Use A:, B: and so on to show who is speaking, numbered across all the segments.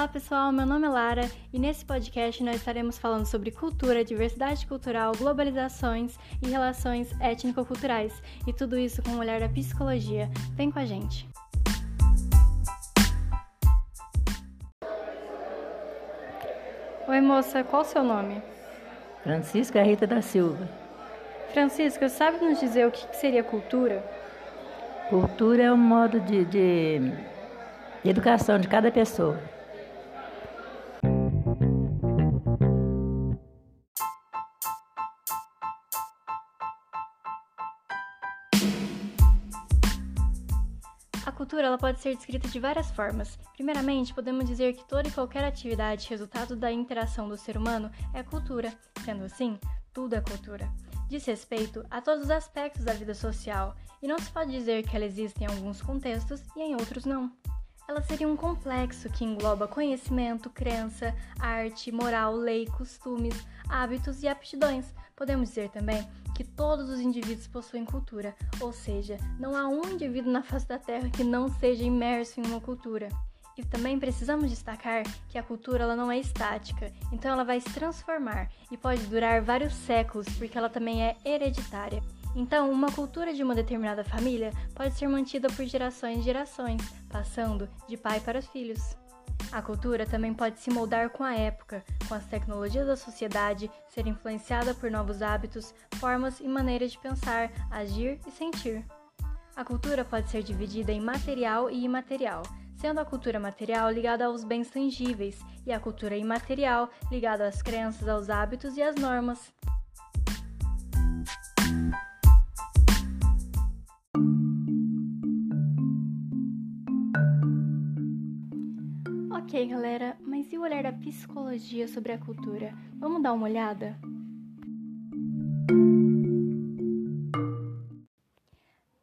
A: Olá pessoal, meu nome é Lara e nesse podcast nós estaremos falando sobre cultura, diversidade cultural, globalizações e relações étnico-culturais e tudo isso com o olhar da psicologia. Vem com a gente! Oi moça, qual o seu nome?
B: Francisca Rita da Silva.
A: Francisca, sabe nos dizer o que seria cultura?
B: Cultura é um modo de, de, de educação de cada pessoa.
A: Cultura ela pode ser descrita de várias formas. Primeiramente, podemos dizer que toda e qualquer atividade resultado da interação do ser humano é cultura. Sendo assim, tudo é cultura. Diz respeito a todos os aspectos da vida social, e não se pode dizer que ela existe em alguns contextos e em outros não. Ela seria um complexo que engloba conhecimento, crença, arte, moral, lei, costumes, hábitos e aptidões. Podemos dizer também que todos os indivíduos possuem cultura, ou seja, não há um indivíduo na face da Terra que não seja imerso em uma cultura. E também precisamos destacar que a cultura ela não é estática, então ela vai se transformar e pode durar vários séculos porque ela também é hereditária. Então, uma cultura de uma determinada família pode ser mantida por gerações e gerações, passando de pai para os filhos. A cultura também pode se moldar com a época, com as tecnologias da sociedade, ser influenciada por novos hábitos, formas e maneiras de pensar, agir e sentir. A cultura pode ser dividida em material e imaterial, sendo a cultura material ligada aos bens tangíveis e a cultura imaterial ligada às crenças, aos hábitos e às normas. Ok, galera, mas e o olhar da psicologia sobre a cultura? Vamos dar uma olhada?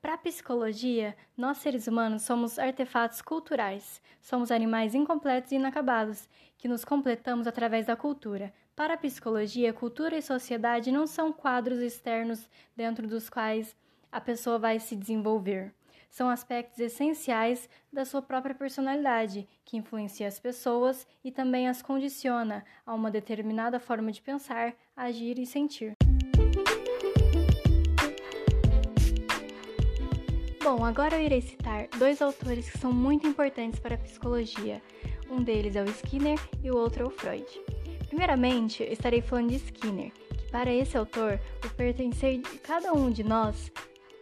A: Para a psicologia, nós seres humanos somos artefatos culturais. Somos animais incompletos e inacabados, que nos completamos através da cultura. Para a psicologia, cultura e sociedade não são quadros externos dentro dos quais a pessoa vai se desenvolver são aspectos essenciais da sua própria personalidade, que influencia as pessoas e também as condiciona a uma determinada forma de pensar, agir e sentir. Bom, agora eu irei citar dois autores que são muito importantes para a psicologia. Um deles é o Skinner e o outro é o Freud. Primeiramente, estarei falando de Skinner, que para esse autor, o pertencer de cada um de nós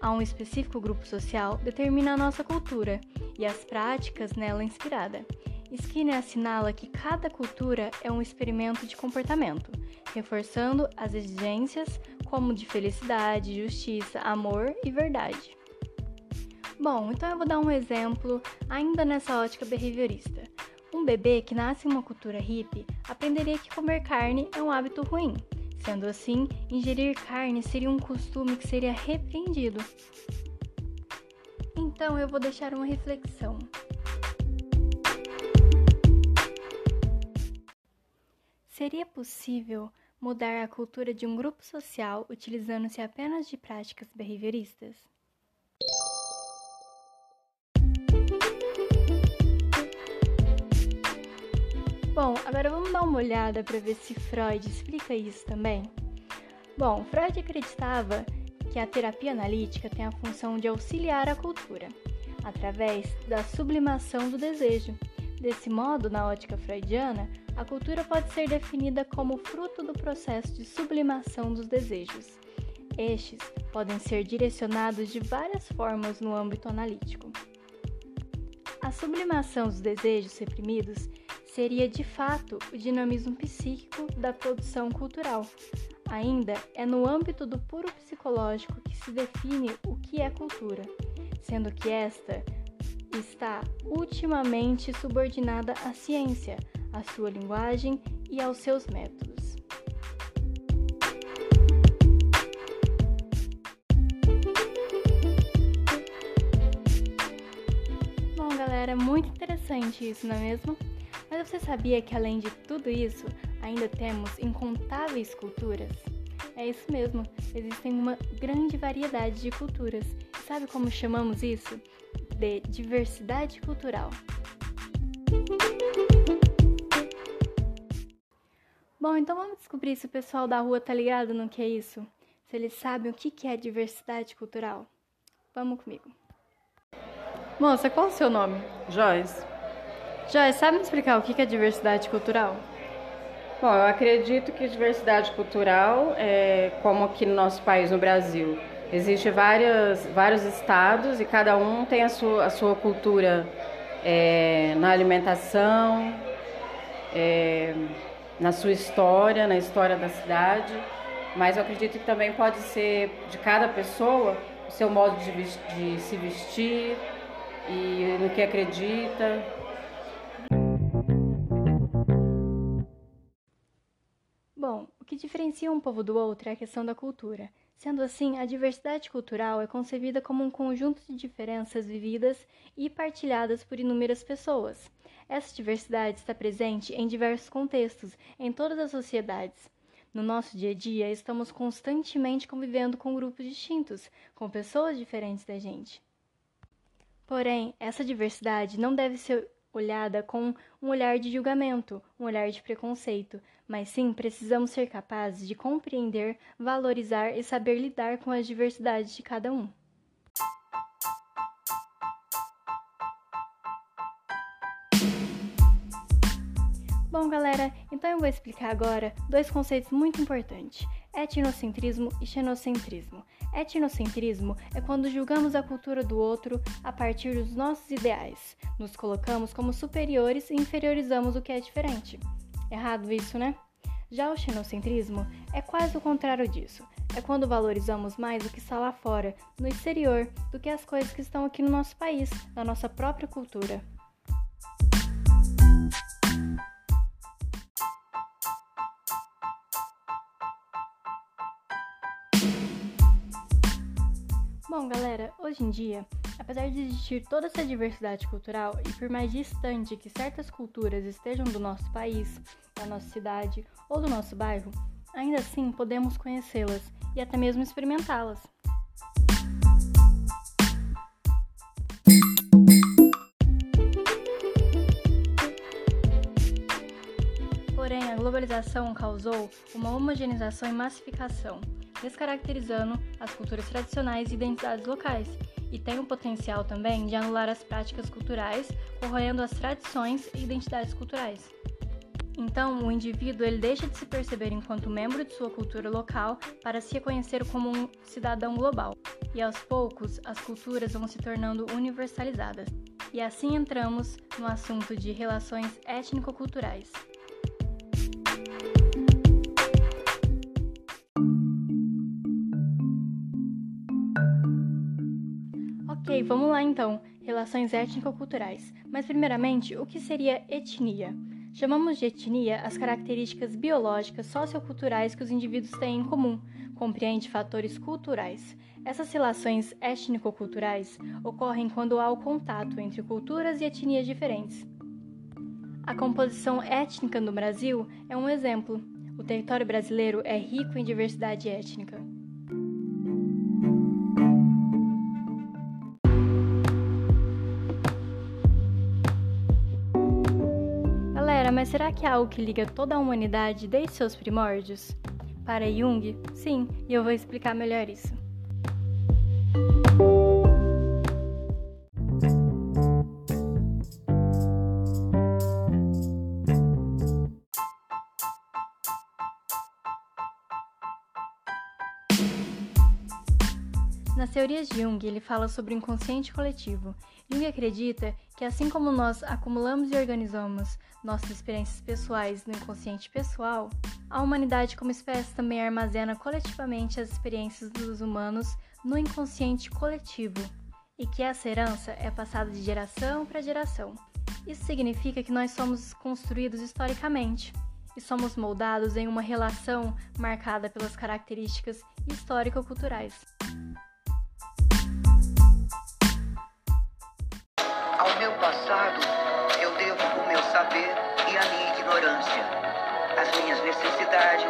A: a um específico grupo social determina a nossa cultura e as práticas nela inspirada. Skinner assinala que cada cultura é um experimento de comportamento, reforçando as exigências como de felicidade, justiça, amor e verdade. Bom, então eu vou dar um exemplo ainda nessa ótica behaviorista. Um bebê que nasce em uma cultura hippie aprenderia que comer carne é um hábito ruim, Sendo assim, ingerir carne seria um costume que seria repreendido. Então eu vou deixar uma reflexão. Seria possível mudar a cultura de um grupo social utilizando-se apenas de práticas behavioristas? Bom, agora vamos dar uma olhada para ver se Freud explica isso também. Bom, Freud acreditava que a terapia analítica tem a função de auxiliar a cultura, através da sublimação do desejo. Desse modo, na ótica freudiana, a cultura pode ser definida como fruto do processo de sublimação dos desejos. Estes podem ser direcionados de várias formas no âmbito analítico. A sublimação dos desejos reprimidos seria de fato o dinamismo psíquico da produção cultural. Ainda é no âmbito do puro psicológico que se define o que é cultura, sendo que esta está ultimamente subordinada à ciência, à sua linguagem e aos seus métodos. Bom, galera, muito interessante isso, não é mesmo? Mas você sabia que além de tudo isso, ainda temos incontáveis culturas? É isso mesmo, existem uma grande variedade de culturas. Sabe como chamamos isso? De diversidade cultural. Bom, então vamos descobrir se o pessoal da rua tá ligado no que é isso. Se eles sabem o que é diversidade cultural. Vamos comigo. Moça, qual é o seu nome?
C: Joyce.
A: Joyce, sabe me explicar o que é diversidade cultural?
C: Bom, eu acredito que diversidade cultural é como aqui no nosso país, no Brasil. Existem vários estados e cada um tem a sua, a sua cultura é, na alimentação, é, na sua história, na história da cidade. Mas eu acredito que também pode ser de cada pessoa o seu modo de, de se vestir e no que acredita.
A: O que diferencia um povo do outro é a questão da cultura. Sendo assim, a diversidade cultural é concebida como um conjunto de diferenças vividas e partilhadas por inúmeras pessoas. Essa diversidade está presente em diversos contextos, em todas as sociedades. No nosso dia a dia, estamos constantemente convivendo com grupos distintos, com pessoas diferentes da gente. Porém, essa diversidade não deve ser olhada com um olhar de julgamento, um olhar de preconceito, mas sim precisamos ser capazes de compreender, valorizar e saber lidar com as diversidades de cada um. Bom, galera, então eu vou explicar agora dois conceitos muito importantes: etnocentrismo e xenocentrismo. Etnocentrismo é quando julgamos a cultura do outro a partir dos nossos ideais, nos colocamos como superiores e inferiorizamos o que é diferente. Errado isso, né? Já o xenocentrismo é quase o contrário disso. É quando valorizamos mais o que está lá fora, no exterior, do que as coisas que estão aqui no nosso país, na nossa própria cultura. Bom, galera, hoje em dia, apesar de existir toda essa diversidade cultural e por mais distante que certas culturas estejam do nosso país, da nossa cidade ou do nosso bairro, ainda assim podemos conhecê-las e até mesmo experimentá-las. Porém, a globalização causou uma homogeneização e massificação descaracterizando as culturas tradicionais e identidades locais, e tem o potencial também de anular as práticas culturais, corroendo as tradições e identidades culturais. Então, o indivíduo ele deixa de se perceber enquanto membro de sua cultura local para se reconhecer como um cidadão global. E aos poucos, as culturas vão se tornando universalizadas. E assim entramos no assunto de relações étnico-culturais. Vamos lá então. Relações étnico-culturais. Mas, primeiramente, o que seria etnia? Chamamos de etnia as características biológicas socioculturais que os indivíduos têm em comum, compreende fatores culturais. Essas relações étnico-culturais ocorrem quando há o contato entre culturas e etnias diferentes. A composição étnica no Brasil é um exemplo. O território brasileiro é rico em diversidade étnica. Mas será que há algo que liga toda a humanidade desde seus primórdios? Para Jung, sim, e eu vou explicar melhor isso. Teorias de Jung, ele fala sobre o inconsciente coletivo. Jung acredita que, assim como nós acumulamos e organizamos nossas experiências pessoais no inconsciente pessoal, a humanidade como espécie também armazena coletivamente as experiências dos humanos no inconsciente coletivo e que essa herança é passada de geração para geração. Isso significa que nós somos construídos historicamente e somos moldados em uma relação marcada pelas características histórico-culturais.
D: Ao meu passado saber e a minha ignorância, as minhas necessidades